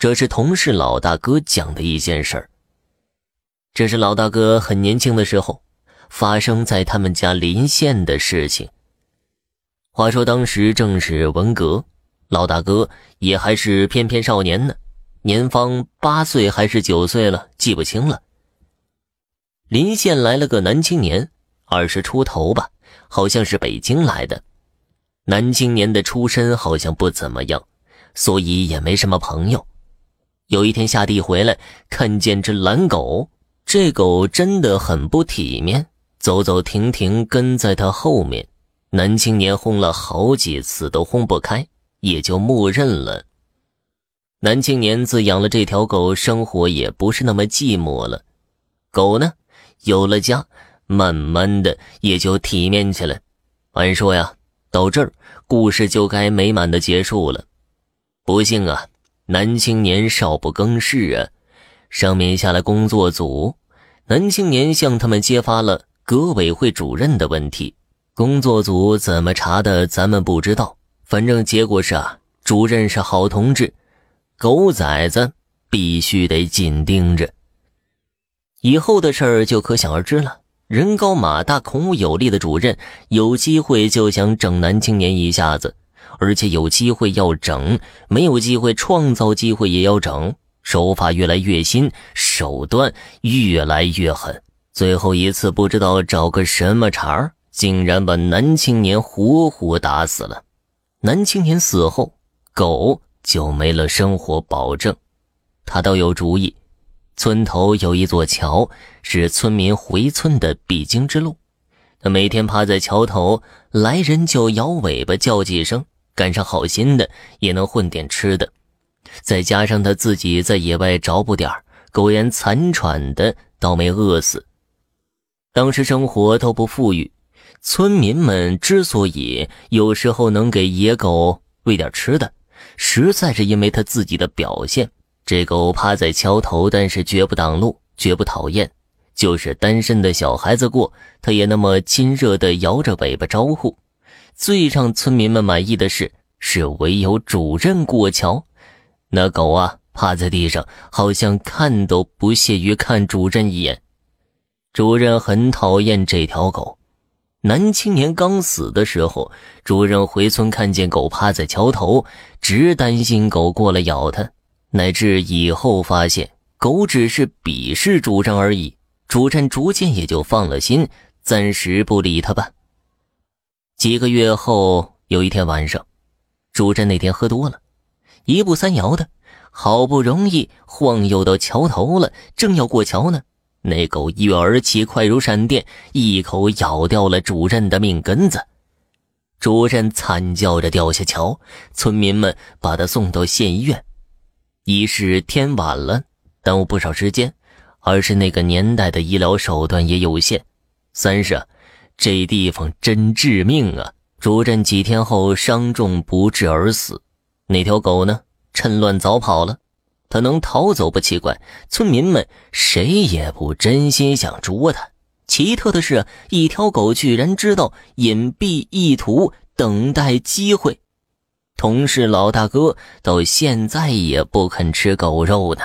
这是同事老大哥讲的一件事儿。这是老大哥很年轻的时候发生在他们家临县的事情。话说当时正是文革，老大哥也还是翩翩少年呢，年方八岁还是九岁了，记不清了。临县来了个男青年，二十出头吧，好像是北京来的。男青年的出身好像不怎么样，所以也没什么朋友。有一天下地回来，看见只懒狗，这狗真的很不体面，走走停停跟在他后面。男青年轰了好几次都轰不开，也就默认了。男青年自养了这条狗，生活也不是那么寂寞了。狗呢，有了家，慢慢的也就体面起来。按说呀，到这儿故事就该美满的结束了，不幸啊。男青年少不更事啊！上面下来工作组，男青年向他们揭发了革委会主任的问题。工作组怎么查的，咱们不知道。反正结果是啊，主任是好同志，狗崽子必须得紧盯着。以后的事儿就可想而知了。人高马大、孔武有力的主任，有机会就想整男青年一下子。而且有机会要整，没有机会创造机会也要整，手法越来越新，手段越来越狠。最后一次不知道找个什么茬儿，竟然把男青年活活打死了。男青年死后，狗就没了生活保证。他倒有主意，村头有一座桥，是村民回村的必经之路。他每天趴在桥头，来人就摇尾巴叫几声。赶上好心的也能混点吃的，再加上他自己在野外找补点苟延残喘的，倒没饿死。当时生活都不富裕，村民们之所以有时候能给野狗喂点吃的，实在是因为他自己的表现。这狗趴在桥头，但是绝不挡路，绝不讨厌，就是单身的小孩子过，他也那么亲热的摇着尾巴招呼。最让村民们满意的是，是唯有主任过桥，那狗啊趴在地上，好像看都不屑于看主任一眼。主任很讨厌这条狗。男青年刚死的时候，主任回村看见狗趴在桥头，只担心狗过来咬他，乃至以后发现狗只是鄙视主任而已，主任逐渐也就放了心，暂时不理他吧。几个月后，有一天晚上，主任那天喝多了，一步三摇的，好不容易晃悠到桥头了，正要过桥呢，那狗一跃而起，快如闪电，一口咬掉了主任的命根子。主任惨叫着掉下桥，村民们把他送到县医院。一是天晚了，耽误不少时间；二是那个年代的医疗手段也有限；三是。这地方真致命啊！主任几天后伤重不治而死。那条狗呢？趁乱早跑了。它能逃走不奇怪，村民们谁也不真心想捉它。奇特的是，一条狗居然知道隐蔽意图，等待机会。同事老大哥到现在也不肯吃狗肉呢。